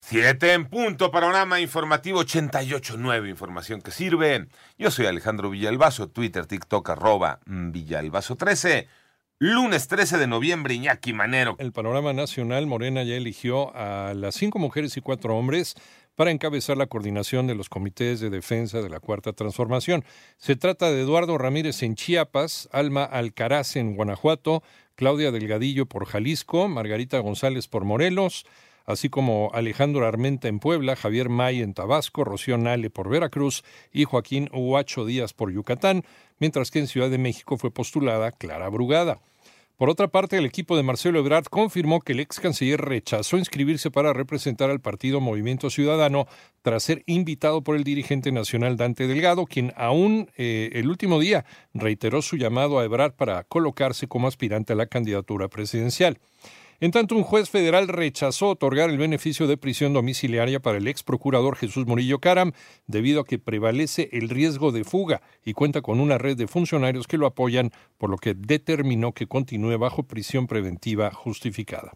Siete en punto, panorama informativo 88.9, información que sirve. Yo soy Alejandro Villalbazo, Twitter, TikTok, arroba Villalbazo13. Lunes 13 de noviembre, Iñaki Manero. El panorama nacional, Morena ya eligió a las cinco mujeres y cuatro hombres para encabezar la coordinación de los comités de defensa de la Cuarta Transformación. Se trata de Eduardo Ramírez en Chiapas, Alma Alcaraz en Guanajuato, Claudia Delgadillo por Jalisco, Margarita González por Morelos, así como Alejandro Armenta en Puebla, Javier May en Tabasco, Rocío Nale por Veracruz y Joaquín Huacho Díaz por Yucatán, mientras que en Ciudad de México fue postulada Clara Brugada. Por otra parte, el equipo de Marcelo Ebrard confirmó que el ex canciller rechazó inscribirse para representar al partido Movimiento Ciudadano tras ser invitado por el dirigente nacional Dante Delgado, quien aún eh, el último día reiteró su llamado a Ebrard para colocarse como aspirante a la candidatura presidencial. En tanto, un juez federal rechazó otorgar el beneficio de prisión domiciliaria para el ex procurador Jesús Murillo Caram, debido a que prevalece el riesgo de fuga y cuenta con una red de funcionarios que lo apoyan, por lo que determinó que continúe bajo prisión preventiva justificada.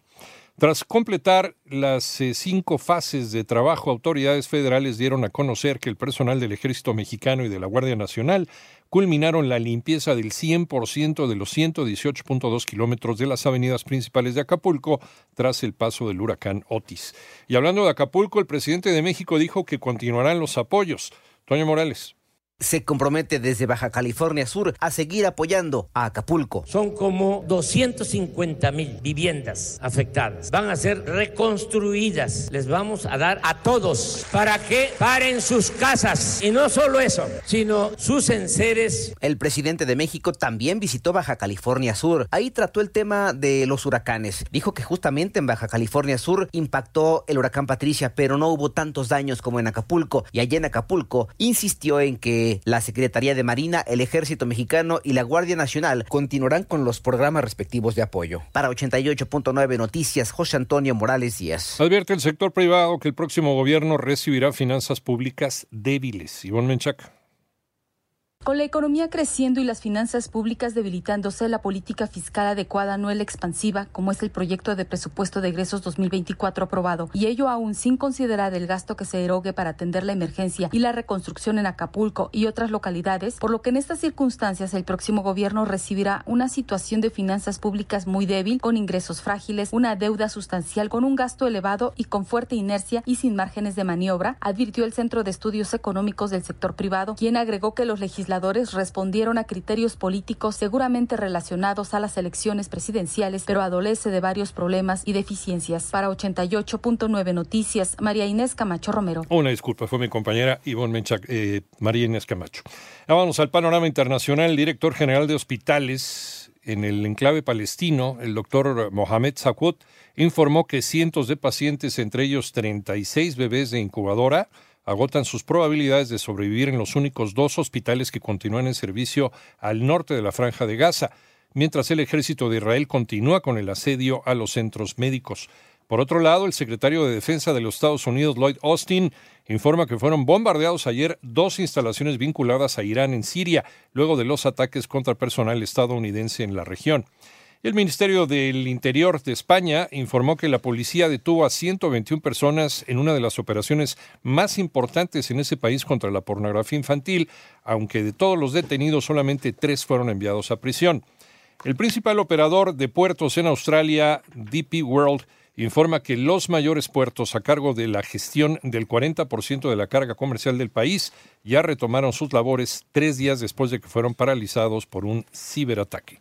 Tras completar las eh, cinco fases de trabajo, autoridades federales dieron a conocer que el personal del Ejército Mexicano y de la Guardia Nacional culminaron la limpieza del 100% de los 118.2 kilómetros de las avenidas principales de Acapulco tras el paso del huracán Otis. Y hablando de Acapulco, el presidente de México dijo que continuarán los apoyos. Toño Morales se compromete desde Baja California Sur a seguir apoyando a Acapulco. Son como 250 mil viviendas afectadas. Van a ser reconstruidas. Les vamos a dar a todos para que paren sus casas. Y no solo eso, sino sus enseres. El presidente de México también visitó Baja California Sur. Ahí trató el tema de los huracanes. Dijo que justamente en Baja California Sur impactó el huracán Patricia, pero no hubo tantos daños como en Acapulco. Y allá en Acapulco insistió en que la Secretaría de Marina, el Ejército Mexicano y la Guardia Nacional continuarán con los programas respectivos de apoyo. Para 88.9 Noticias, José Antonio Morales Díaz. Advierte el sector privado que el próximo gobierno recibirá finanzas públicas débiles. Ivonne Menchaca. Con la economía creciendo y las finanzas públicas debilitándose, la política fiscal adecuada no es la expansiva, como es el proyecto de presupuesto de egresos 2024 aprobado, y ello aún sin considerar el gasto que se erogue para atender la emergencia y la reconstrucción en Acapulco y otras localidades, por lo que en estas circunstancias el próximo gobierno recibirá una situación de finanzas públicas muy débil, con ingresos frágiles, una deuda sustancial, con un gasto elevado y con fuerte inercia y sin márgenes de maniobra, advirtió el Centro de Estudios Económicos del Sector Privado, quien agregó que los legisladores respondieron a criterios políticos seguramente relacionados a las elecciones presidenciales, pero adolece de varios problemas y deficiencias. Para 88.9 Noticias, María Inés Camacho Romero. Una disculpa, fue mi compañera Ivonne Menchac, eh, María Inés Camacho. vamos al panorama internacional. El director general de hospitales en el enclave palestino, el doctor Mohamed Sakwut, informó que cientos de pacientes, entre ellos 36 bebés de incubadora, agotan sus probabilidades de sobrevivir en los únicos dos hospitales que continúan en servicio al norte de la franja de Gaza, mientras el ejército de Israel continúa con el asedio a los centros médicos. Por otro lado, el secretario de Defensa de los Estados Unidos, Lloyd Austin, informa que fueron bombardeados ayer dos instalaciones vinculadas a Irán en Siria, luego de los ataques contra personal estadounidense en la región. El Ministerio del Interior de España informó que la policía detuvo a 121 personas en una de las operaciones más importantes en ese país contra la pornografía infantil, aunque de todos los detenidos solamente tres fueron enviados a prisión. El principal operador de puertos en Australia, DP World, informa que los mayores puertos a cargo de la gestión del 40% de la carga comercial del país ya retomaron sus labores tres días después de que fueron paralizados por un ciberataque.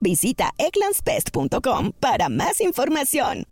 Visita eclanspest.com para más información.